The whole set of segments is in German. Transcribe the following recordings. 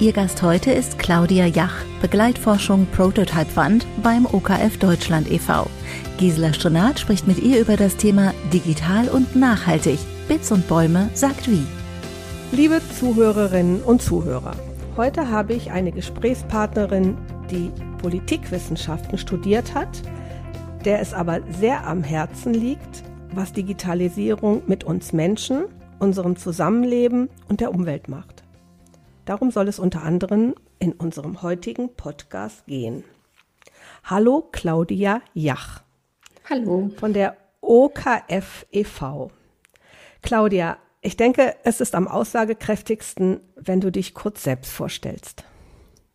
Ihr Gast heute ist Claudia Jach, Begleitforschung Prototype Fund beim OKF Deutschland e.V. Gisela Strenat spricht mit ihr über das Thema Digital und Nachhaltig. Bits und Bäume sagt wie. Liebe Zuhörerinnen und Zuhörer, heute habe ich eine Gesprächspartnerin, die Politikwissenschaften studiert hat, der es aber sehr am Herzen liegt, was Digitalisierung mit uns Menschen, unserem Zusammenleben und der Umwelt macht. Darum soll es unter anderem in unserem heutigen Podcast gehen. Hallo Claudia Jach. Hallo. Von der OKF e.V. Claudia, ich denke, es ist am aussagekräftigsten, wenn du dich kurz selbst vorstellst.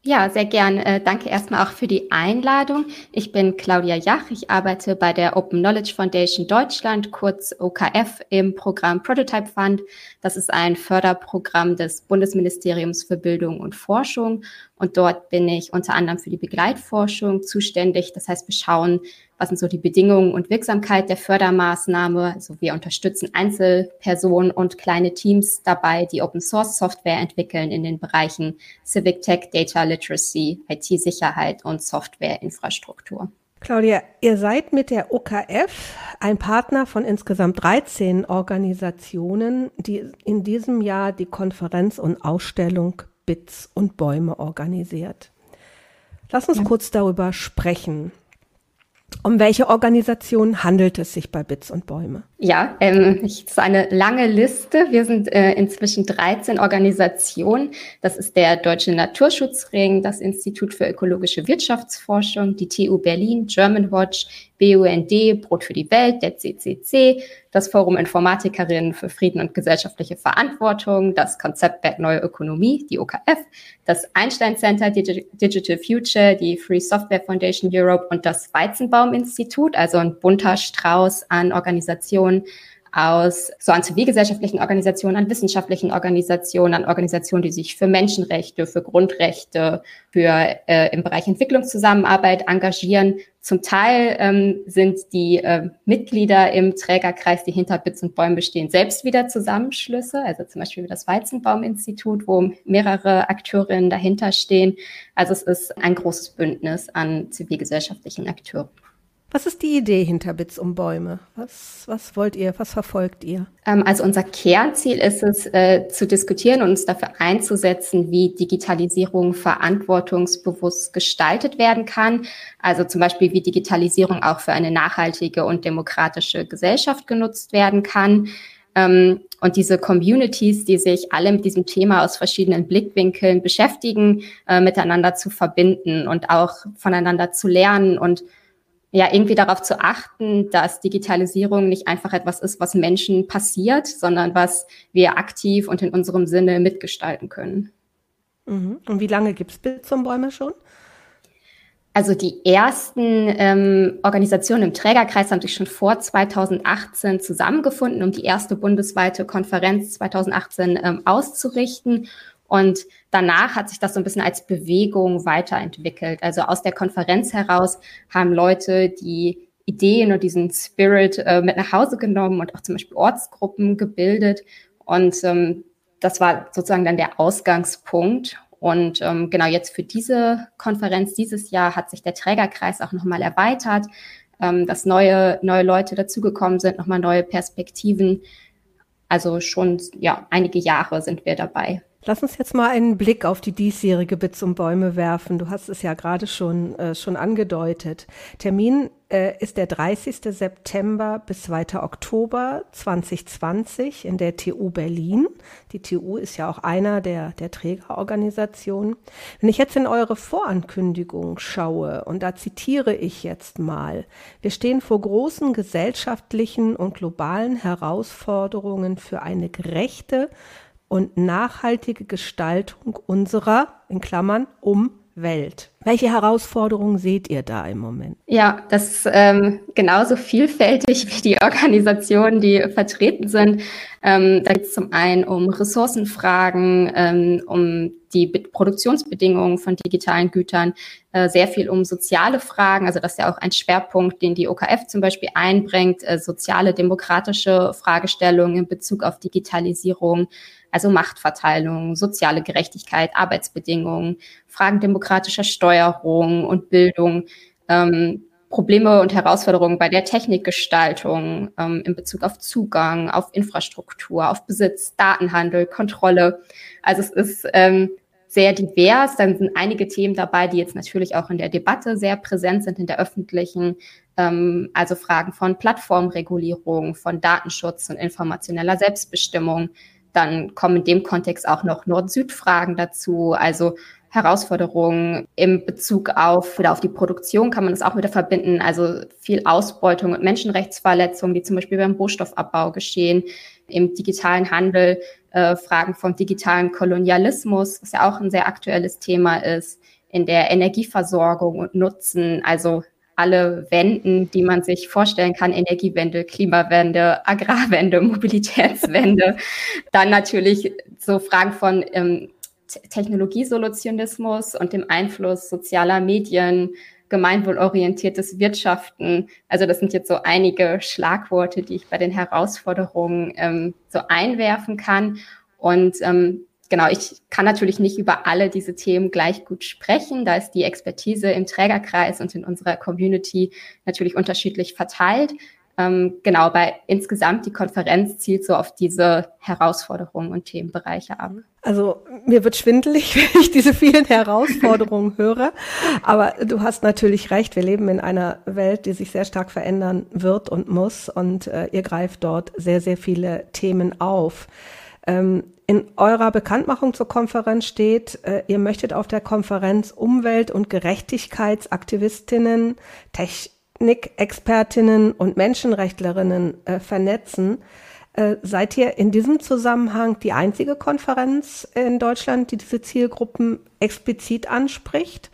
Ja, sehr gern. Äh, danke erstmal auch für die Einladung. Ich bin Claudia Jach. Ich arbeite bei der Open Knowledge Foundation Deutschland, kurz OKF, im Programm Prototype Fund. Das ist ein Förderprogramm des Bundesministeriums für Bildung und Forschung. Und dort bin ich unter anderem für die Begleitforschung zuständig. Das heißt, wir schauen, was sind so die Bedingungen und Wirksamkeit der Fördermaßnahme. Also wir unterstützen Einzelpersonen und kleine Teams dabei, die Open Source Software entwickeln in den Bereichen Civic Tech, Data Literacy, IT-Sicherheit und Softwareinfrastruktur. Claudia, ihr seid mit der OKF ein Partner von insgesamt 13 Organisationen, die in diesem Jahr die Konferenz und Ausstellung Bits und Bäume organisiert. Lass uns ja. kurz darüber sprechen. Um welche Organisation handelt es sich bei Bits und Bäume? Ja, ähm, es ist eine lange Liste. Wir sind äh, inzwischen 13 Organisationen. Das ist der Deutsche Naturschutzring, das Institut für ökologische Wirtschaftsforschung, die TU Berlin, German Watch, BUND, Brot für die Welt, der CCC, das Forum Informatikerinnen für Frieden und gesellschaftliche Verantwortung, das Konzeptwerk Neue Ökonomie, die OKF, das Einstein Center Digi Digital Future, die Free Software Foundation Europe und das Weizenbaum Institut, also ein bunter Strauß an Organisationen, aus so an zivilgesellschaftlichen Organisationen, an wissenschaftlichen Organisationen, an Organisationen, die sich für Menschenrechte, für Grundrechte, für äh, im Bereich Entwicklungszusammenarbeit engagieren. Zum Teil ähm, sind die äh, Mitglieder im Trägerkreis, die hinter Bits und Bäumen bestehen, selbst wieder Zusammenschlüsse, also zum Beispiel das Weizenbaum-Institut, wo mehrere Akteurinnen dahinter stehen. Also es ist ein großes Bündnis an zivilgesellschaftlichen Akteuren. Was ist die Idee hinter Bits um Bäume? Was, was wollt ihr? Was verfolgt ihr? Ähm, also unser Kernziel ist es, äh, zu diskutieren und uns dafür einzusetzen, wie Digitalisierung verantwortungsbewusst gestaltet werden kann. Also zum Beispiel, wie Digitalisierung auch für eine nachhaltige und demokratische Gesellschaft genutzt werden kann. Ähm, und diese Communities, die sich alle mit diesem Thema aus verschiedenen Blickwinkeln beschäftigen, äh, miteinander zu verbinden und auch voneinander zu lernen und ja, irgendwie darauf zu achten, dass Digitalisierung nicht einfach etwas ist, was Menschen passiert, sondern was wir aktiv und in unserem Sinne mitgestalten können. Mhm. Und wie lange gibt es Bild zum Bäume schon? Also die ersten ähm, Organisationen im Trägerkreis haben sich schon vor 2018 zusammengefunden, um die erste bundesweite Konferenz 2018 ähm, auszurichten. Und danach hat sich das so ein bisschen als Bewegung weiterentwickelt. Also aus der Konferenz heraus haben Leute die Ideen und diesen Spirit äh, mit nach Hause genommen und auch zum Beispiel Ortsgruppen gebildet. Und ähm, das war sozusagen dann der Ausgangspunkt. Und ähm, genau jetzt für diese Konferenz dieses Jahr hat sich der Trägerkreis auch nochmal erweitert, ähm, dass neue, neue Leute dazugekommen sind, nochmal neue Perspektiven. Also schon ja, einige Jahre sind wir dabei. Lass uns jetzt mal einen Blick auf die diesjährige Bits um Bäume werfen. Du hast es ja gerade schon, äh, schon angedeutet. Termin äh, ist der 30. September bis 2. Oktober 2020 in der TU Berlin. Die TU ist ja auch einer der, der Trägerorganisationen. Wenn ich jetzt in eure Vorankündigung schaue, und da zitiere ich jetzt mal, wir stehen vor großen gesellschaftlichen und globalen Herausforderungen für eine gerechte und nachhaltige Gestaltung unserer, in Klammern, Umwelt. Welche Herausforderungen seht ihr da im Moment? Ja, das ist ähm, genauso vielfältig wie die Organisationen, die vertreten sind. Ähm, da geht es zum einen um Ressourcenfragen, ähm, um die Be Produktionsbedingungen von digitalen Gütern, äh, sehr viel um soziale Fragen. Also das ist ja auch ein Schwerpunkt, den die OKF zum Beispiel einbringt, äh, soziale, demokratische Fragestellungen in Bezug auf Digitalisierung, also Machtverteilung, soziale Gerechtigkeit, Arbeitsbedingungen, Fragen demokratischer Steuerung und Bildung, ähm, Probleme und Herausforderungen bei der Technikgestaltung ähm, in Bezug auf Zugang, auf Infrastruktur, auf Besitz, Datenhandel, Kontrolle. Also es ist ähm, sehr divers. Dann sind einige Themen dabei, die jetzt natürlich auch in der Debatte sehr präsent sind, in der öffentlichen. Ähm, also Fragen von Plattformregulierung, von Datenschutz und informationeller Selbstbestimmung, dann kommen in dem Kontext auch noch Nord-Süd-Fragen dazu, also Herausforderungen im Bezug auf, wieder auf die Produktion kann man das auch wieder verbinden, also viel Ausbeutung und Menschenrechtsverletzungen, die zum Beispiel beim Rohstoffabbau geschehen, im digitalen Handel, äh, Fragen vom digitalen Kolonialismus, was ja auch ein sehr aktuelles Thema ist, in der Energieversorgung und Nutzen, also alle Wenden, die man sich vorstellen kann, Energiewende, Klimawende, Agrarwende, Mobilitätswende. Dann natürlich so Fragen von ähm, Technologiesolutionismus und dem Einfluss sozialer Medien, gemeinwohlorientiertes Wirtschaften. Also das sind jetzt so einige Schlagworte, die ich bei den Herausforderungen ähm, so einwerfen kann. Und ähm, genau, ich kann natürlich nicht über alle diese Themen gleich gut sprechen. Da ist die Expertise im Trägerkreis und in unserer Community natürlich unterschiedlich verteilt. Ähm, genau, bei insgesamt die Konferenz zielt so auf diese Herausforderungen und Themenbereiche ab. Also mir wird schwindelig, wenn ich diese vielen Herausforderungen höre. Aber du hast natürlich recht. Wir leben in einer Welt, die sich sehr stark verändern wird und muss. Und äh, ihr greift dort sehr, sehr viele Themen auf. Ähm, in eurer Bekanntmachung zur Konferenz steht, äh, ihr möchtet auf der Konferenz Umwelt- und Gerechtigkeitsaktivistinnen, Technikexpertinnen und Menschenrechtlerinnen äh, vernetzen. Äh, seid ihr in diesem Zusammenhang die einzige Konferenz in Deutschland, die diese Zielgruppen explizit anspricht?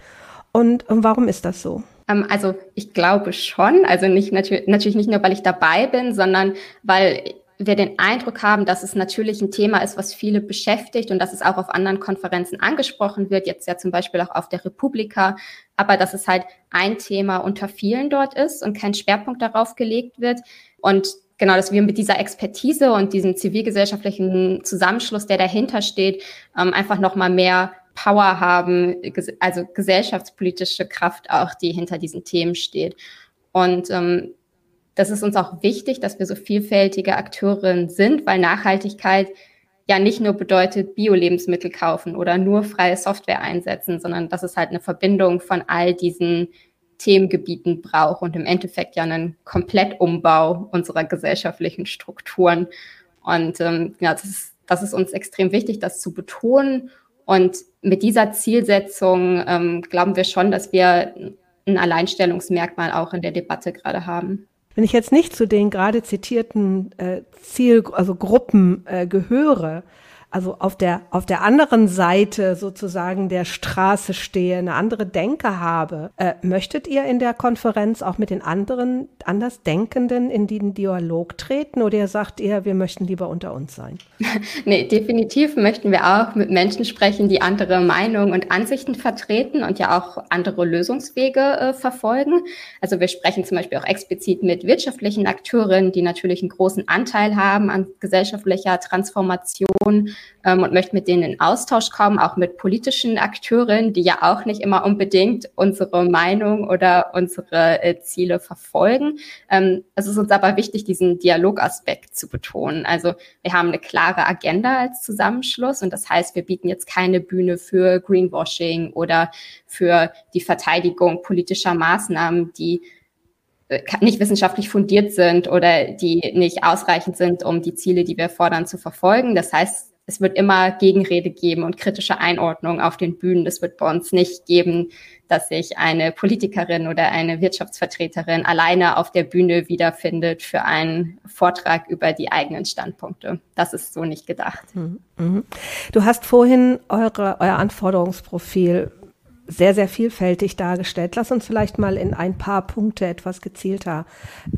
Und warum ist das so? Ähm, also ich glaube schon, also nicht natürlich, natürlich nicht nur, weil ich dabei bin, sondern weil wir den Eindruck haben, dass es natürlich ein Thema ist, was viele beschäftigt und dass es auch auf anderen Konferenzen angesprochen wird, jetzt ja zum Beispiel auch auf der Republika, aber dass es halt ein Thema unter vielen dort ist und kein Schwerpunkt darauf gelegt wird. Und genau, dass wir mit dieser Expertise und diesem zivilgesellschaftlichen Zusammenschluss, der dahinter steht, ähm, einfach nochmal mehr Power haben, also gesellschaftspolitische Kraft auch, die hinter diesen Themen steht. Und ähm, das ist uns auch wichtig, dass wir so vielfältige Akteurinnen sind, weil Nachhaltigkeit ja nicht nur bedeutet Bio-Lebensmittel kaufen oder nur freie Software einsetzen, sondern dass es halt eine Verbindung von all diesen Themengebieten braucht und im Endeffekt ja einen Komplettumbau unserer gesellschaftlichen Strukturen. Und ähm, ja, das ist, das ist uns extrem wichtig, das zu betonen. Und mit dieser Zielsetzung ähm, glauben wir schon, dass wir ein Alleinstellungsmerkmal auch in der Debatte gerade haben. Wenn ich jetzt nicht zu den gerade zitierten äh, Ziel, also Gruppen äh, gehöre, also auf der, auf der anderen Seite sozusagen der Straße stehe, eine andere Denke habe. Äh, möchtet ihr in der Konferenz auch mit den anderen Andersdenkenden in den Dialog treten oder sagt ihr, wir möchten lieber unter uns sein? nee, definitiv möchten wir auch mit Menschen sprechen, die andere Meinungen und Ansichten vertreten und ja auch andere Lösungswege äh, verfolgen. Also wir sprechen zum Beispiel auch explizit mit wirtschaftlichen Akteuren, die natürlich einen großen Anteil haben an gesellschaftlicher Transformation ähm, und möchte mit denen in Austausch kommen, auch mit politischen Akteuren, die ja auch nicht immer unbedingt unsere Meinung oder unsere äh, Ziele verfolgen. Ähm, es ist uns aber wichtig, diesen Dialogaspekt zu betonen. Also wir haben eine klare Agenda als Zusammenschluss und das heißt, wir bieten jetzt keine Bühne für Greenwashing oder für die Verteidigung politischer Maßnahmen, die äh, nicht wissenschaftlich fundiert sind oder die nicht ausreichend sind, um die Ziele, die wir fordern, zu verfolgen. Das heißt, es wird immer Gegenrede geben und kritische Einordnung auf den Bühnen. Das wird bei uns nicht geben, dass sich eine Politikerin oder eine Wirtschaftsvertreterin alleine auf der Bühne wiederfindet für einen Vortrag über die eigenen Standpunkte. Das ist so nicht gedacht. Mhm. mhm. Du hast vorhin eure, euer Anforderungsprofil sehr, sehr vielfältig dargestellt. Lass uns vielleicht mal in ein paar Punkte etwas gezielter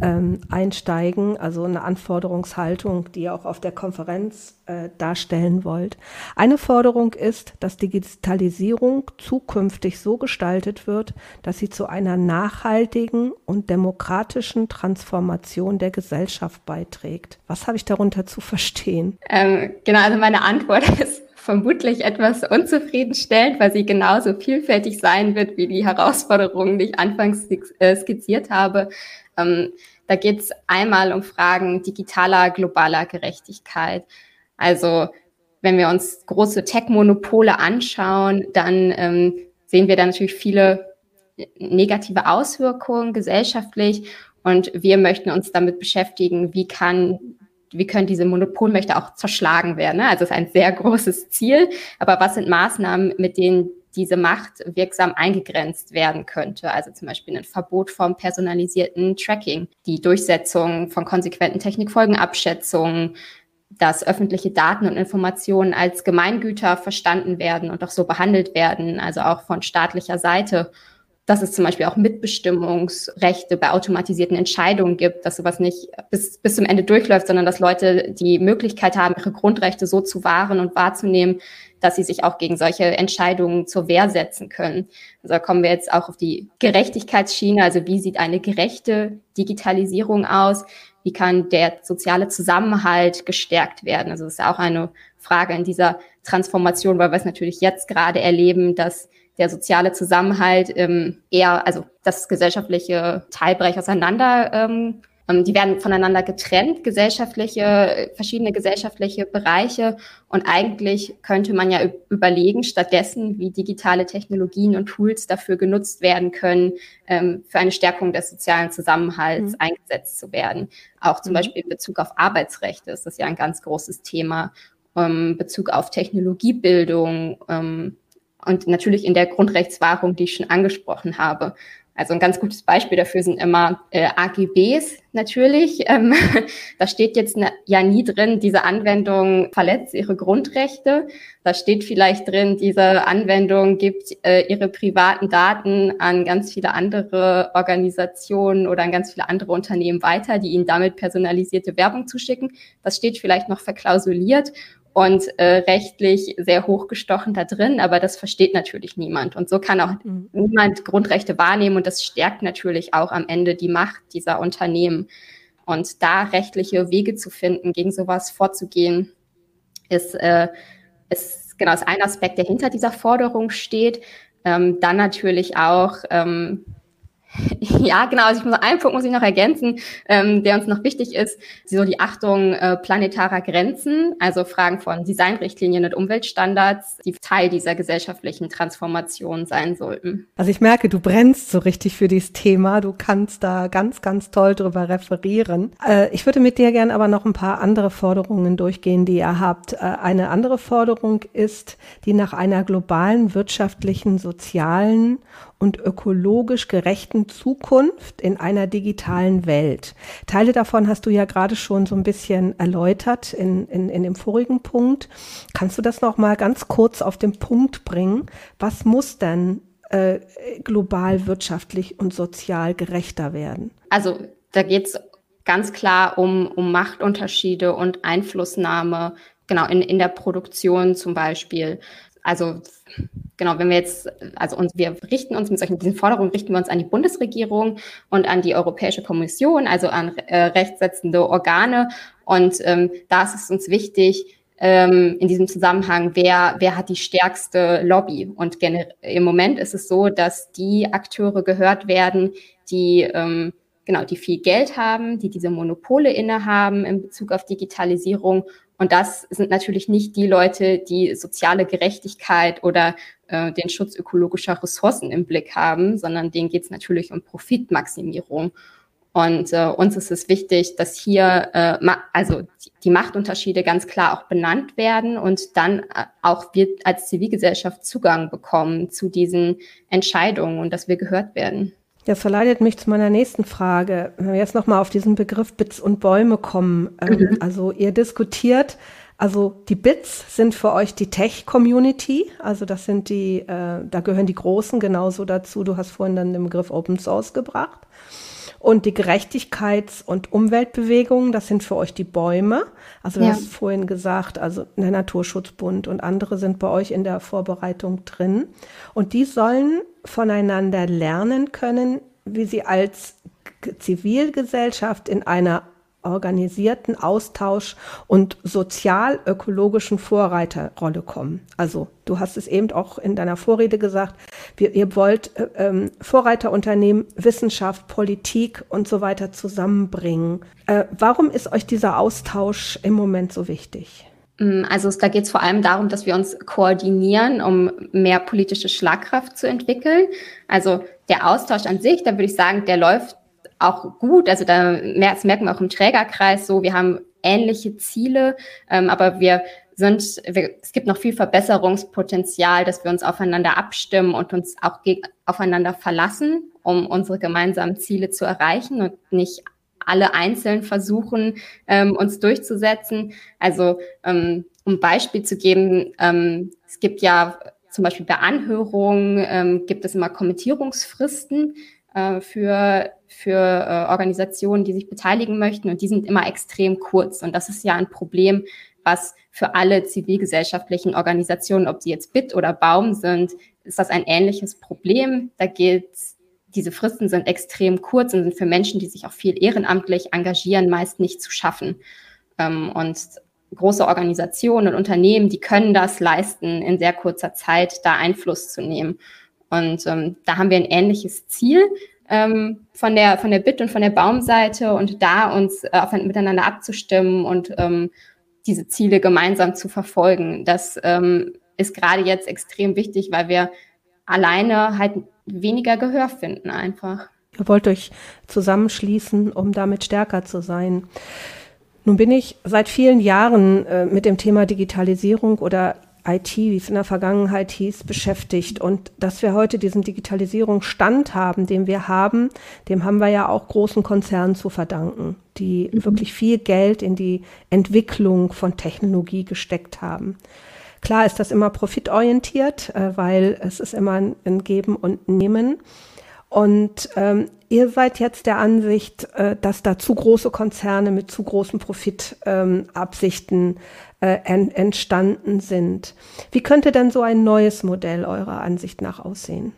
ähm, einsteigen, also eine Anforderungshaltung, die ihr auch auf der Konferenz äh, darstellen wollt. Eine Forderung ist, dass Digitalisierung zukünftig so gestaltet wird, dass sie zu einer nachhaltigen und demokratischen Transformation der Gesellschaft beiträgt. Was habe ich darunter zu verstehen? Ähm, genau, also meine Antwort ist vermutlich etwas unzufriedenstellend, weil sie genauso vielfältig sein wird wie die Herausforderungen, die ich anfangs äh, skizziert habe. Ähm, da geht es einmal um Fragen digitaler, globaler Gerechtigkeit. Also wenn wir uns große Tech-Monopole anschauen, dann ähm, sehen wir da natürlich viele negative Auswirkungen gesellschaftlich. Und wir möchten uns damit beschäftigen, wie kann wie können diese Monopolmächte auch zerschlagen werden. Ne? Also es ist ein sehr großes Ziel. Aber was sind Maßnahmen, mit denen diese Macht wirksam eingegrenzt werden könnte. Also zum Beispiel ein Verbot vom personalisierten Tracking, die Durchsetzung von konsequenten Technikfolgenabschätzungen, dass öffentliche Daten und Informationen als Gemeingüter verstanden werden und auch so behandelt werden, also auch von staatlicher Seite dass es zum Beispiel auch Mitbestimmungsrechte bei automatisierten Entscheidungen gibt, dass sowas nicht bis, bis zum Ende durchläuft, sondern dass Leute die Möglichkeit haben, ihre Grundrechte so zu wahren und wahrzunehmen, dass sie sich auch gegen solche Entscheidungen zur Wehr setzen können. Also da kommen wir jetzt auch auf die Gerechtigkeitsschiene. Also wie sieht eine gerechte Digitalisierung aus? Wie kann der soziale Zusammenhalt gestärkt werden? Also das ist auch eine Frage in dieser Transformation, weil wir es natürlich jetzt gerade erleben, dass der soziale Zusammenhalt ähm, eher, also das gesellschaftliche Teilbereich auseinander, ähm, ähm, die werden voneinander getrennt, gesellschaftliche, verschiedene gesellschaftliche Bereiche. Und eigentlich könnte man ja überlegen, stattdessen, wie digitale Technologien und Tools dafür genutzt werden können, ähm, für eine Stärkung des sozialen Zusammenhalts mhm. eingesetzt zu werden. Auch zum mhm. Beispiel in Bezug auf Arbeitsrechte ist das ja ein ganz großes Thema. Ähm, Bezug auf Technologiebildung, und natürlich in der Grundrechtswahrung, die ich schon angesprochen habe. Also ein ganz gutes Beispiel dafür sind immer äh, AGBs natürlich. Ähm, da steht jetzt ne, ja nie drin, diese Anwendung verletzt ihre Grundrechte. Da steht vielleicht drin, diese Anwendung gibt äh, ihre privaten Daten an ganz viele andere Organisationen oder an ganz viele andere Unternehmen weiter, die ihnen damit personalisierte Werbung zuschicken. Das steht vielleicht noch verklausuliert und äh, rechtlich sehr hochgestochen da drin, aber das versteht natürlich niemand. Und so kann auch mhm. niemand Grundrechte wahrnehmen und das stärkt natürlich auch am Ende die Macht dieser Unternehmen. Und da rechtliche Wege zu finden, gegen sowas vorzugehen, ist, äh, ist genau ist ein Aspekt, der hinter dieser Forderung steht. Ähm, dann natürlich auch ähm, Ja, genau. Also ich muss, einen Punkt muss ich noch ergänzen, ähm, der uns noch wichtig ist, so die Achtung äh, planetarer Grenzen, also Fragen von Designrichtlinien und Umweltstandards, die Teil dieser gesellschaftlichen Transformation sein sollten. Also ich merke, du brennst so richtig für dieses Thema. Du kannst da ganz, ganz toll drüber referieren. Äh, ich würde mit dir gerne aber noch ein paar andere Forderungen durchgehen, die ihr habt. Äh, eine andere Forderung ist, die nach einer globalen wirtschaftlichen, sozialen und ökologisch gerechten Zukunft in einer digitalen Welt. Teile davon hast du ja gerade schon so ein bisschen erläutert in, in, in dem vorigen Punkt. Kannst du das noch mal ganz kurz auf den Punkt bringen? Was muss denn äh, global wirtschaftlich und sozial gerechter werden? Also da geht es ganz klar um, um Machtunterschiede und Einflussnahme, genau in, in der Produktion zum Beispiel. Also genau, wenn wir jetzt, also uns, wir richten uns mit solchen diesen Forderungen, richten wir uns an die Bundesregierung und an die Europäische Kommission, also an äh, rechtssetzende Organe. Und ähm, da ist es uns wichtig, ähm, in diesem Zusammenhang, wer, wer hat die stärkste Lobby? Und im Moment ist es so, dass die Akteure gehört werden, die ähm, genau, die viel Geld haben, die diese Monopole innehaben in Bezug auf Digitalisierung und das sind natürlich nicht die Leute, die soziale Gerechtigkeit oder äh, den Schutz ökologischer Ressourcen im Blick haben, sondern denen geht es natürlich um Profitmaximierung. Und äh, uns ist es wichtig, dass hier äh, also die Machtunterschiede ganz klar auch benannt werden und dann äh, auch wir als Zivilgesellschaft Zugang bekommen zu diesen Entscheidungen und dass wir gehört werden. Das verleitet mich zu meiner nächsten Frage. Wenn wir jetzt nochmal auf diesen Begriff Bits und Bäume kommen. Ähm, mhm. Also ihr diskutiert Also die Bits sind für euch die Tech-Community, also das sind die, äh, da gehören die Großen genauso dazu. Du hast vorhin dann den Begriff Open Source gebracht. Und die Gerechtigkeits- und Umweltbewegungen, das sind für euch die Bäume. Also du ja. hast vorhin gesagt, also der Naturschutzbund und andere sind bei euch in der Vorbereitung drin. Und die sollen voneinander lernen können, wie sie als Zivilgesellschaft in einer organisierten Austausch und sozial-ökologischen Vorreiterrolle kommen. Also du hast es eben auch in deiner Vorrede gesagt, wir, ihr wollt äh, ähm, Vorreiterunternehmen, Wissenschaft, Politik und so weiter zusammenbringen. Äh, warum ist euch dieser Austausch im Moment so wichtig? Mm, also da geht es vor allem darum, dass wir uns koordinieren, um mehr politische Schlagkraft zu entwickeln. Also der Austausch an sich, da würde ich sagen, der läuft auch gut. Also da das merken wir auch im Trägerkreis so, wir haben ähnliche Ziele, ähm, aber wir sind, wir, es gibt noch viel Verbesserungspotenzial, dass wir uns aufeinander abstimmen und uns auch aufeinander verlassen, um unsere gemeinsamen Ziele zu erreichen und nicht alle einzeln versuchen, ähm, uns durchzusetzen. Also ähm, um Beispiel zu geben, ähm, es gibt ja zum Beispiel bei Anhörungen ähm, gibt es immer Kommentierungsfristen äh, für, für äh, Organisationen, die sich beteiligen möchten. Und die sind immer extrem kurz. Und das ist ja ein Problem, was für alle zivilgesellschaftlichen Organisationen, ob sie jetzt BIT oder Baum sind, ist das ein ähnliches Problem. Da gilt, diese Fristen sind extrem kurz und sind für Menschen, die sich auch viel ehrenamtlich engagieren, meist nicht zu schaffen. Ähm, und große Organisationen und Unternehmen, die können das leisten, in sehr kurzer Zeit da Einfluss zu nehmen. Und ähm, da haben wir ein ähnliches Ziel ähm, von der von der Bit und von der Baumseite und da uns äh, miteinander abzustimmen und ähm, diese Ziele gemeinsam zu verfolgen. Das ähm, ist gerade jetzt extrem wichtig, weil wir alleine halt weniger Gehör finden einfach. Ihr wollt euch zusammenschließen, um damit stärker zu sein. Nun bin ich seit vielen Jahren äh, mit dem Thema Digitalisierung oder IT, wie es in der Vergangenheit hieß, beschäftigt. Und dass wir heute diesen Digitalisierungsstand haben, den wir haben, dem haben wir ja auch großen Konzernen zu verdanken, die mhm. wirklich viel Geld in die Entwicklung von Technologie gesteckt haben. Klar ist das immer profitorientiert, äh, weil es ist immer ein Geben und Nehmen. Und ähm, ihr seid jetzt der Ansicht, äh, dass da zu große Konzerne mit zu großen Profitabsichten äh, en entstanden sind. Wie könnte denn so ein neues Modell eurer Ansicht nach aussehen?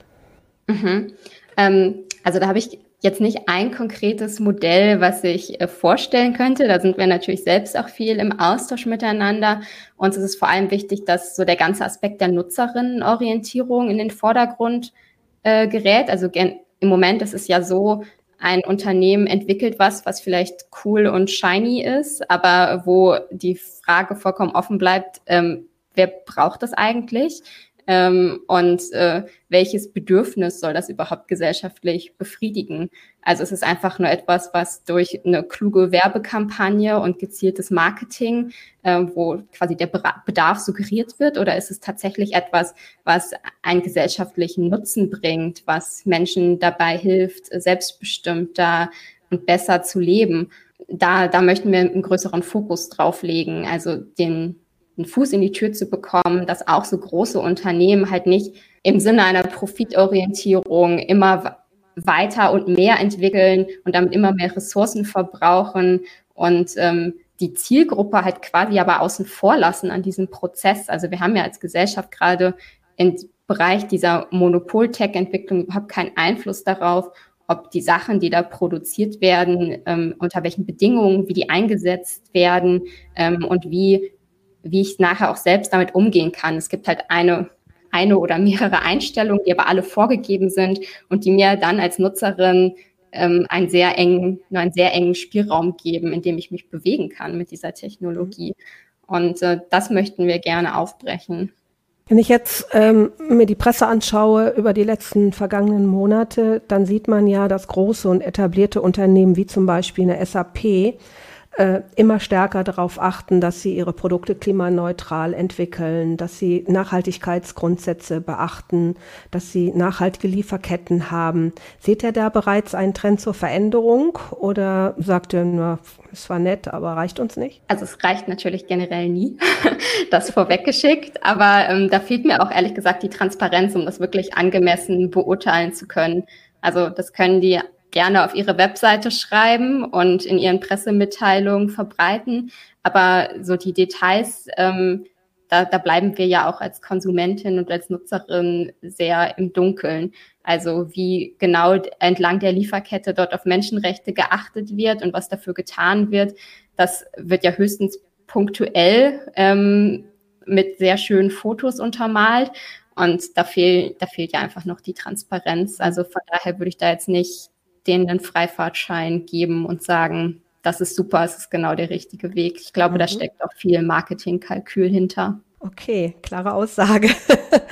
Mhm. Ähm, also da habe ich jetzt nicht ein konkretes Modell, was ich äh, vorstellen könnte. Da sind wir natürlich selbst auch viel im Austausch miteinander. Uns ist es vor allem wichtig, dass so der ganze Aspekt der Nutzerinnenorientierung in den Vordergrund äh, gerät. Also im Moment ist es ja so, ein Unternehmen entwickelt was, was vielleicht cool und shiny ist, aber wo die Frage vollkommen offen bleibt, ähm, wer braucht das eigentlich? Ähm, und äh, welches Bedürfnis soll das überhaupt gesellschaftlich befriedigen? Also es ist einfach nur etwas, was durch eine kluge Werbekampagne und gezieltes Marketing, äh, wo quasi der Bedarf suggeriert wird, oder ist es tatsächlich etwas, was einen gesellschaftlichen Nutzen bringt, was Menschen dabei hilft, selbstbestimmter und besser zu leben? Da, da möchten wir einen größeren Fokus drauf legen, also den einen Fuß in die Tür zu bekommen, dass auch so große Unternehmen halt nicht im Sinne einer Profitorientierung immer weiter und mehr entwickeln und damit immer mehr Ressourcen verbrauchen und ähm, die Zielgruppe halt quasi aber außen vor lassen an diesem Prozess. Also wir haben ja als Gesellschaft gerade im Bereich dieser Monopol-Tech-Entwicklung überhaupt keinen Einfluss darauf, ob die Sachen, die da produziert werden, ähm, unter welchen Bedingungen, wie die eingesetzt werden ähm, und wie wie ich nachher auch selbst damit umgehen kann. Es gibt halt eine, eine oder mehrere Einstellungen, die aber alle vorgegeben sind und die mir dann als Nutzerin ähm, einen sehr engen, nur einen sehr engen Spielraum geben, in dem ich mich bewegen kann mit dieser Technologie. Und äh, das möchten wir gerne aufbrechen. Wenn ich jetzt ähm, mir die Presse anschaue über die letzten vergangenen Monate, dann sieht man ja, dass große und etablierte Unternehmen wie zum Beispiel eine SAP äh, immer stärker darauf achten, dass sie ihre Produkte klimaneutral entwickeln, dass sie Nachhaltigkeitsgrundsätze beachten, dass sie nachhaltige Lieferketten haben. Seht ihr da bereits einen Trend zur Veränderung oder sagt ihr, na, es war nett, aber reicht uns nicht? Also es reicht natürlich generell nie, das vorweggeschickt, aber ähm, da fehlt mir auch ehrlich gesagt die Transparenz, um das wirklich angemessen beurteilen zu können. Also das können die gerne auf ihre Webseite schreiben und in ihren Pressemitteilungen verbreiten. Aber so die Details, ähm, da, da bleiben wir ja auch als Konsumentin und als Nutzerin sehr im Dunkeln. Also wie genau entlang der Lieferkette dort auf Menschenrechte geachtet wird und was dafür getan wird, das wird ja höchstens punktuell ähm, mit sehr schönen Fotos untermalt. Und da, fehl, da fehlt ja einfach noch die Transparenz. Also von daher würde ich da jetzt nicht denen einen Freifahrtschein geben und sagen, das ist super, es ist genau der richtige Weg. Ich glaube, mhm. da steckt auch viel Marketingkalkül hinter. Okay, klare Aussage.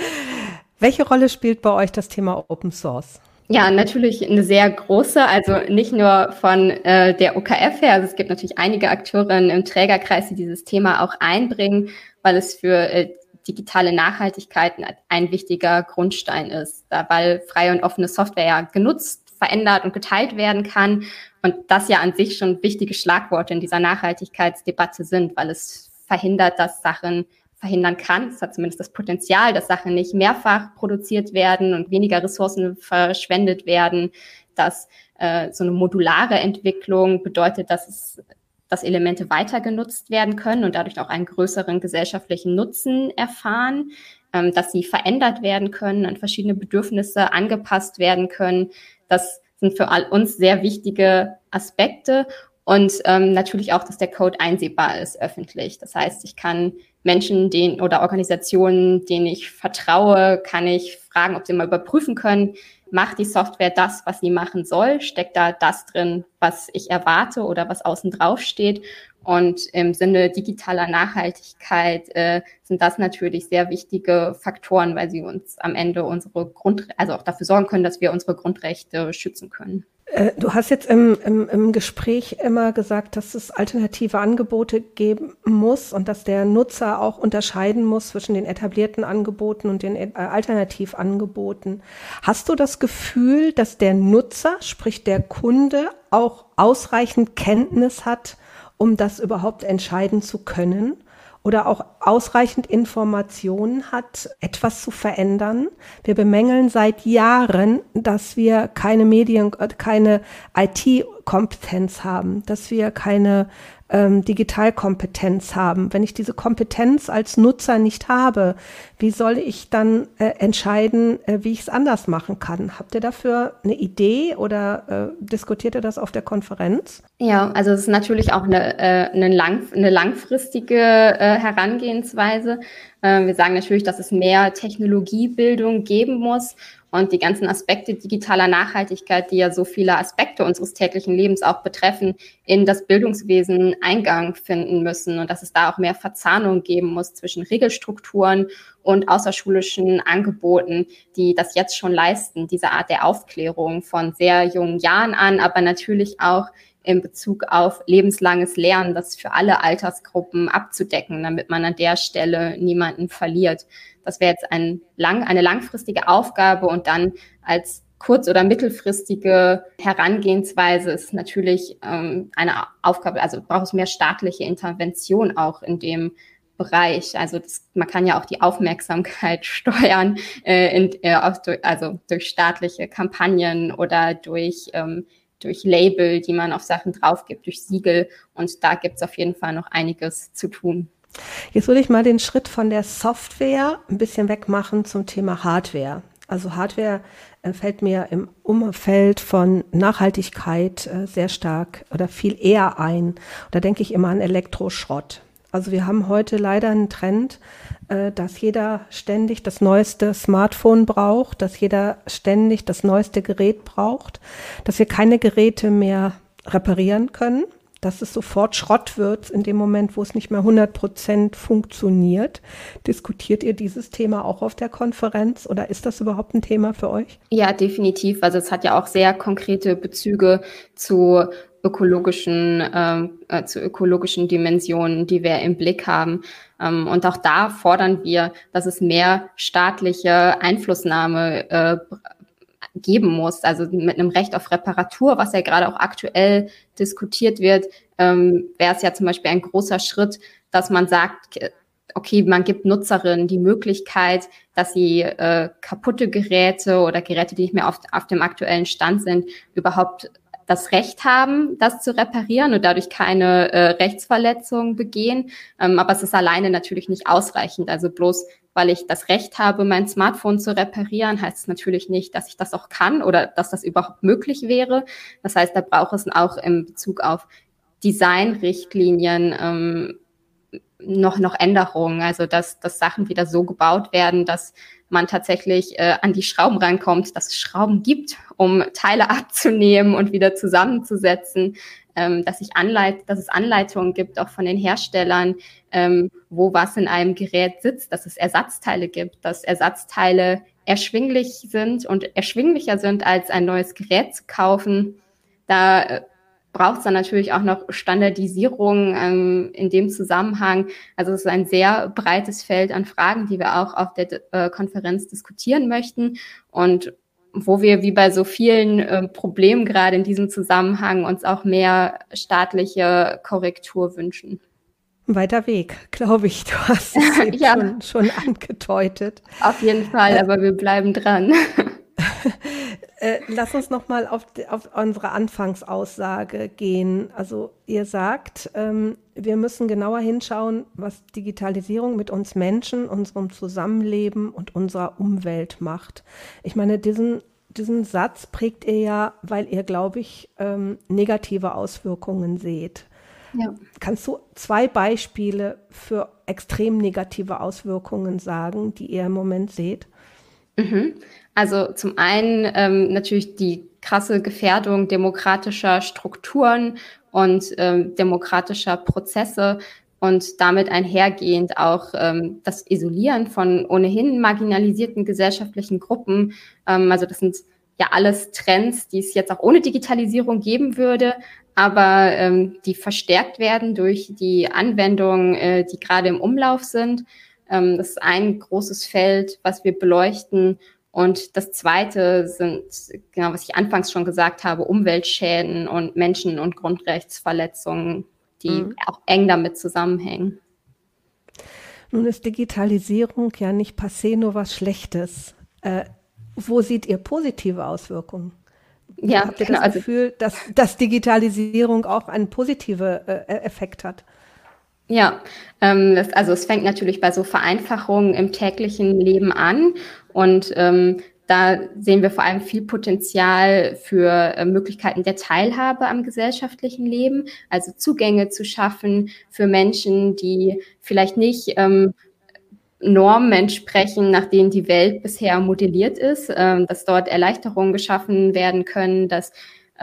Welche Rolle spielt bei euch das Thema Open Source? Ja, natürlich eine sehr große, also nicht nur von äh, der OKF her, also es gibt natürlich einige Akteurinnen im Trägerkreis, die dieses Thema auch einbringen, weil es für äh, digitale Nachhaltigkeit ein wichtiger Grundstein ist, da, weil freie und offene Software ja genutzt verändert und geteilt werden kann. Und das ja an sich schon wichtige Schlagworte in dieser Nachhaltigkeitsdebatte sind, weil es verhindert, dass Sachen verhindern kann. Es hat zumindest das Potenzial, dass Sachen nicht mehrfach produziert werden und weniger Ressourcen verschwendet werden, dass äh, so eine modulare Entwicklung bedeutet, dass es dass Elemente weiter genutzt werden können und dadurch auch einen größeren gesellschaftlichen Nutzen erfahren, ähm, dass sie verändert werden können, an verschiedene Bedürfnisse angepasst werden können, das sind für all uns sehr wichtige Aspekte und ähm, natürlich auch, dass der Code einsehbar ist öffentlich. Das heißt, ich kann Menschen den, oder Organisationen, denen ich vertraue, kann ich fragen, ob sie mal überprüfen können, macht die Software das, was sie machen soll? Steckt da das drin, was ich erwarte oder was außen drauf steht? Und im Sinne digitaler Nachhaltigkeit äh, sind das natürlich sehr wichtige Faktoren, weil sie uns am Ende unsere Grund, also auch dafür sorgen können, dass wir unsere Grundrechte schützen können. Äh, du hast jetzt im, im, im Gespräch immer gesagt, dass es alternative Angebote geben muss und dass der Nutzer auch unterscheiden muss zwischen den etablierten Angeboten und den äh, Alternativangeboten. Hast du das Gefühl, dass der Nutzer, sprich der Kunde, auch ausreichend Kenntnis hat, um das überhaupt entscheiden zu können oder auch ausreichend Informationen hat, etwas zu verändern. Wir bemängeln seit Jahren, dass wir keine Medien, äh, keine IT-Kompetenz haben, dass wir keine ähm, Digitalkompetenz haben. Wenn ich diese Kompetenz als Nutzer nicht habe, wie soll ich dann äh, entscheiden, äh, wie ich es anders machen kann? Habt ihr dafür eine Idee oder äh, diskutiert ihr das auf der Konferenz? Ja, also es ist natürlich auch eine, äh, eine, lang, eine langfristige äh, Herangehensweise. Äh, wir sagen natürlich, dass es mehr Technologiebildung geben muss und die ganzen Aspekte digitaler Nachhaltigkeit, die ja so viele Aspekte unseres täglichen Lebens auch betreffen, in das Bildungswesen Eingang finden müssen und dass es da auch mehr Verzahnung geben muss zwischen Regelstrukturen und außerschulischen Angeboten, die das jetzt schon leisten, diese Art der Aufklärung von sehr jungen Jahren an, aber natürlich auch in Bezug auf lebenslanges Lernen, das für alle Altersgruppen abzudecken, damit man an der Stelle niemanden verliert. Das wäre jetzt ein lang, eine langfristige Aufgabe und dann als kurz- oder mittelfristige Herangehensweise ist natürlich ähm, eine Aufgabe, also braucht es mehr staatliche Intervention auch in dem Bereich. Also das, man kann ja auch die Aufmerksamkeit steuern, äh, in, äh, auch durch, also durch staatliche Kampagnen oder durch ähm, durch Label, die man auf Sachen drauf gibt, durch Siegel. Und da gibt es auf jeden Fall noch einiges zu tun. Jetzt würde ich mal den Schritt von der Software ein bisschen wegmachen zum Thema Hardware. Also Hardware äh, fällt mir im Umfeld von Nachhaltigkeit äh, sehr stark oder viel eher ein. Da denke ich immer an Elektroschrott. Also wir haben heute leider einen Trend, äh, dass jeder ständig das neueste Smartphone braucht, dass jeder ständig das neueste Gerät braucht, dass wir keine Geräte mehr reparieren können dass es sofort Schrott wird in dem Moment, wo es nicht mehr 100 Prozent funktioniert. Diskutiert ihr dieses Thema auch auf der Konferenz oder ist das überhaupt ein Thema für euch? Ja, definitiv. Also es hat ja auch sehr konkrete Bezüge zu ökologischen, ähm, äh, zu ökologischen Dimensionen, die wir im Blick haben. Ähm, und auch da fordern wir, dass es mehr staatliche Einflussnahme äh, geben muss. Also mit einem Recht auf Reparatur, was ja gerade auch aktuell diskutiert wird, ähm, wäre es ja zum Beispiel ein großer Schritt, dass man sagt, okay, man gibt Nutzerinnen die Möglichkeit, dass sie äh, kaputte Geräte oder Geräte, die nicht mehr auf, auf dem aktuellen Stand sind, überhaupt das Recht haben, das zu reparieren und dadurch keine äh, Rechtsverletzungen begehen. Ähm, aber es ist alleine natürlich nicht ausreichend. Also bloß weil ich das Recht habe, mein Smartphone zu reparieren, heißt es natürlich nicht, dass ich das auch kann oder dass das überhaupt möglich wäre. Das heißt, da braucht es auch in Bezug auf Designrichtlinien ähm, noch, noch Änderungen, also dass, dass Sachen wieder so gebaut werden, dass man tatsächlich äh, an die Schrauben reinkommt, dass es Schrauben gibt, um Teile abzunehmen und wieder zusammenzusetzen, ähm, dass, ich Anleit dass es Anleitungen gibt, auch von den Herstellern, ähm, wo was in einem Gerät sitzt, dass es Ersatzteile gibt, dass Ersatzteile erschwinglich sind und erschwinglicher sind, als ein neues Gerät zu kaufen. Da äh, braucht es dann natürlich auch noch Standardisierung ähm, in dem Zusammenhang. Also es ist ein sehr breites Feld an Fragen, die wir auch auf der äh, Konferenz diskutieren möchten und wo wir wie bei so vielen äh, Problemen gerade in diesem Zusammenhang uns auch mehr staatliche Korrektur wünschen. Weiter Weg, glaube ich. Du hast es ja. schon, schon angedeutet. Auf jeden Fall, äh, aber wir bleiben dran. Äh, lass uns noch mal auf, auf unsere Anfangsaussage gehen. Also ihr sagt, ähm, wir müssen genauer hinschauen, was Digitalisierung mit uns Menschen, unserem Zusammenleben und unserer Umwelt macht. Ich meine, diesen, diesen Satz prägt ihr ja, weil ihr, glaube ich, ähm, negative Auswirkungen seht. Ja. Kannst du zwei Beispiele für extrem negative Auswirkungen sagen, die ihr im Moment seht? Mhm. Also zum einen ähm, natürlich die krasse Gefährdung demokratischer Strukturen und ähm, demokratischer Prozesse und damit einhergehend auch ähm, das Isolieren von ohnehin marginalisierten gesellschaftlichen Gruppen. Ähm, also das sind ja alles Trends, die es jetzt auch ohne Digitalisierung geben würde, aber ähm, die verstärkt werden durch die Anwendungen, äh, die gerade im Umlauf sind. Ähm, das ist ein großes Feld, was wir beleuchten. Und das zweite sind, genau, was ich anfangs schon gesagt habe, Umweltschäden und Menschen- und Grundrechtsverletzungen, die mhm. auch eng damit zusammenhängen. Nun ist Digitalisierung ja nicht passé nur was Schlechtes. Äh, wo seht ihr positive Auswirkungen? Ja, Habt ihr genau, das also Gefühl, dass, dass Digitalisierung auch einen positiven äh, Effekt hat? Ja, ähm, das, also es fängt natürlich bei so Vereinfachungen im täglichen Leben an und ähm, da sehen wir vor allem viel Potenzial für äh, Möglichkeiten der Teilhabe am gesellschaftlichen Leben, also Zugänge zu schaffen für Menschen, die vielleicht nicht ähm, Normen entsprechen, nach denen die Welt bisher modelliert ist, ähm, dass dort Erleichterungen geschaffen werden können, dass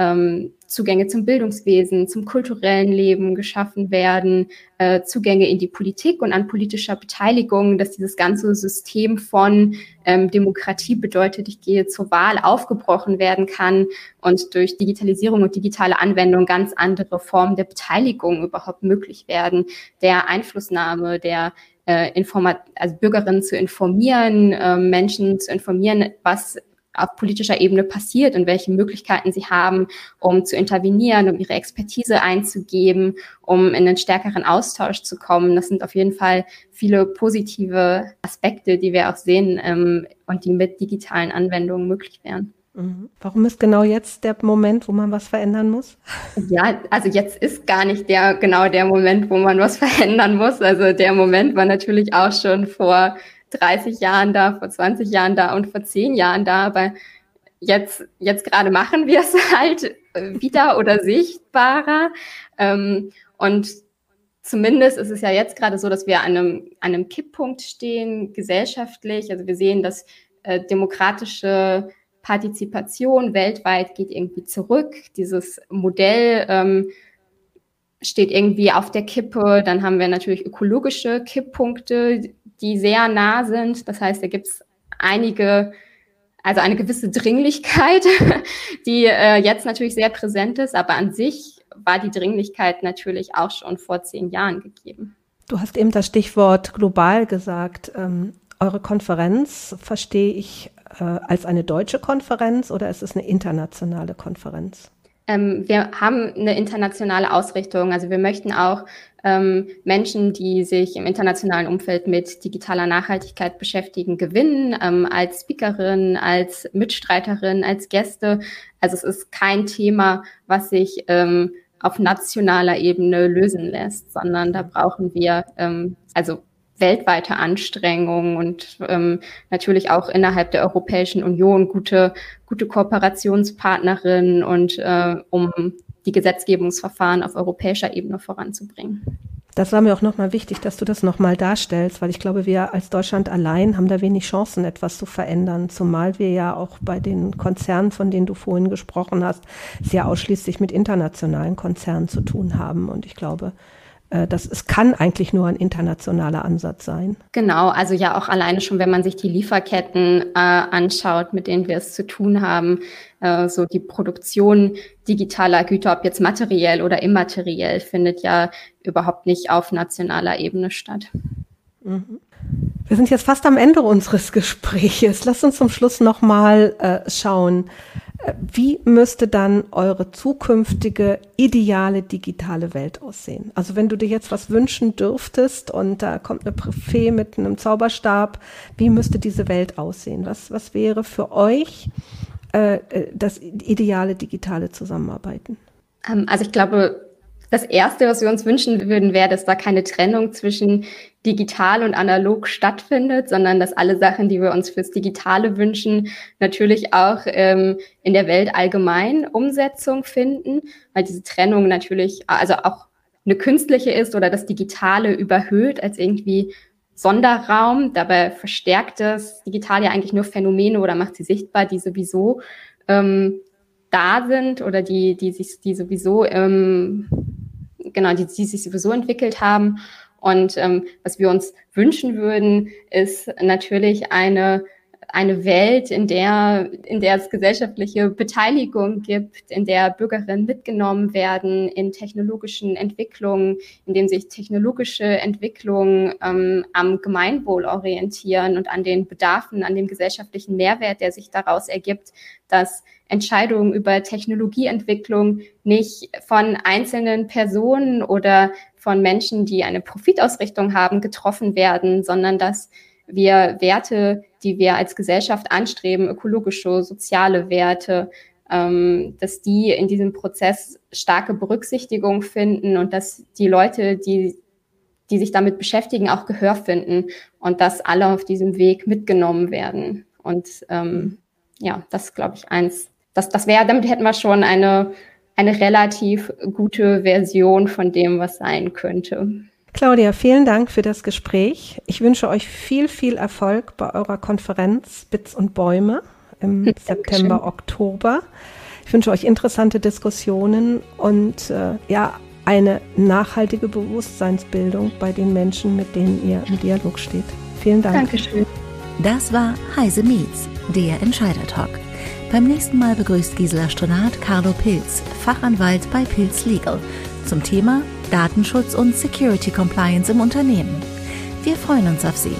ähm, Zugänge zum Bildungswesen, zum kulturellen Leben geschaffen werden, äh, Zugänge in die Politik und an politischer Beteiligung, dass dieses ganze System von ähm, Demokratie bedeutet, ich gehe zur Wahl, aufgebrochen werden kann und durch Digitalisierung und digitale Anwendung ganz andere Formen der Beteiligung überhaupt möglich werden, der Einflussnahme, der äh, Informat also Bürgerinnen zu informieren, äh, Menschen zu informieren, was auf politischer Ebene passiert und welche Möglichkeiten sie haben, um zu intervenieren, um ihre Expertise einzugeben, um in einen stärkeren Austausch zu kommen. Das sind auf jeden Fall viele positive Aspekte, die wir auch sehen ähm, und die mit digitalen Anwendungen möglich wären. Mhm. Warum ist genau jetzt der Moment, wo man was verändern muss? Ja, also jetzt ist gar nicht der genau der Moment, wo man was verändern muss. Also der Moment war natürlich auch schon vor 30 Jahren da, vor 20 Jahren da und vor 10 Jahren da, aber jetzt, jetzt gerade machen wir es halt wieder oder sichtbarer. Ähm, und zumindest ist es ja jetzt gerade so, dass wir an einem, an einem Kipppunkt stehen, gesellschaftlich. Also wir sehen, dass äh, demokratische Partizipation weltweit geht irgendwie zurück. Dieses Modell ähm, steht irgendwie auf der Kippe. Dann haben wir natürlich ökologische Kipppunkte, die sehr nah sind. Das heißt, da gibt es einige, also eine gewisse Dringlichkeit, die äh, jetzt natürlich sehr präsent ist, aber an sich war die Dringlichkeit natürlich auch schon vor zehn Jahren gegeben. Du hast eben das Stichwort global gesagt. Ähm, eure Konferenz verstehe ich äh, als eine deutsche Konferenz oder ist es eine internationale Konferenz? Ähm, wir haben eine internationale Ausrichtung. Also wir möchten auch ähm, Menschen, die sich im internationalen Umfeld mit digitaler Nachhaltigkeit beschäftigen, gewinnen, ähm, als Speakerin, als Mitstreiterin, als Gäste. Also es ist kein Thema, was sich ähm, auf nationaler Ebene lösen lässt, sondern da brauchen wir ähm, also weltweite Anstrengungen und ähm, natürlich auch innerhalb der Europäischen Union gute, gute Kooperationspartnerinnen und äh, um die Gesetzgebungsverfahren auf europäischer Ebene voranzubringen. Das war mir auch nochmal wichtig, dass du das nochmal darstellst, weil ich glaube, wir als Deutschland allein haben da wenig Chancen, etwas zu verändern, zumal wir ja auch bei den Konzernen, von denen du vorhin gesprochen hast, sehr ausschließlich mit internationalen Konzernen zu tun haben. Und ich glaube, das es kann eigentlich nur ein internationaler Ansatz sein. Genau, also ja auch alleine schon, wenn man sich die Lieferketten äh, anschaut, mit denen wir es zu tun haben, äh, so die Produktion digitaler Güter, ob jetzt materiell oder immateriell, findet ja überhaupt nicht auf nationaler Ebene statt. Mhm. Wir sind jetzt fast am Ende unseres Gespräches. Lass uns zum Schluss nochmal äh, schauen. Wie müsste dann eure zukünftige ideale digitale Welt aussehen? Also wenn du dir jetzt was wünschen dürftest und da kommt eine Fee mit einem Zauberstab, wie müsste diese Welt aussehen? Was, was wäre für euch äh, das ideale digitale Zusammenarbeiten? Ähm, also ich glaube, das Erste, was wir uns wünschen würden, wäre, dass da keine Trennung zwischen digital und analog stattfindet, sondern dass alle Sachen, die wir uns fürs Digitale wünschen, natürlich auch ähm, in der Welt allgemein Umsetzung finden, weil diese Trennung natürlich also auch eine künstliche ist oder das Digitale überhöht als irgendwie Sonderraum. Dabei verstärkt das Digital ja eigentlich nur Phänomene oder macht sie sichtbar, die sowieso ähm, da sind oder die, die sich, die sowieso ähm, genau, die, die sich sowieso entwickelt haben. Und ähm, was wir uns wünschen würden, ist natürlich eine eine Welt, in der, in der es gesellschaftliche Beteiligung gibt, in der Bürgerinnen mitgenommen werden in technologischen Entwicklungen, in dem sich technologische Entwicklungen ähm, am Gemeinwohl orientieren und an den Bedarfen, an dem gesellschaftlichen Mehrwert, der sich daraus ergibt, dass Entscheidungen über Technologieentwicklung nicht von einzelnen Personen oder von Menschen, die eine Profitausrichtung haben, getroffen werden, sondern dass wir Werte, die wir als Gesellschaft anstreben, ökologische, soziale Werte, ähm, dass die in diesem Prozess starke Berücksichtigung finden und dass die Leute, die, die sich damit beschäftigen, auch Gehör finden und dass alle auf diesem Weg mitgenommen werden. Und ähm, ja, das glaube ich eins das, das wäre, damit hätten wir schon eine, eine relativ gute Version von dem, was sein könnte. Claudia, vielen Dank für das Gespräch. Ich wünsche euch viel, viel Erfolg bei eurer Konferenz Bits und Bäume im Dankeschön. September, Oktober. Ich wünsche euch interessante Diskussionen und äh, ja, eine nachhaltige Bewusstseinsbildung bei den Menschen, mit denen ihr im Dialog steht. Vielen Dank. Dankeschön. Das war Heise Meets, der Entscheider Talk. Beim nächsten Mal begrüßt Gisela Stronat Carlo Pilz, Fachanwalt bei Pilz Legal, zum Thema Datenschutz und Security Compliance im Unternehmen. Wir freuen uns auf Sie.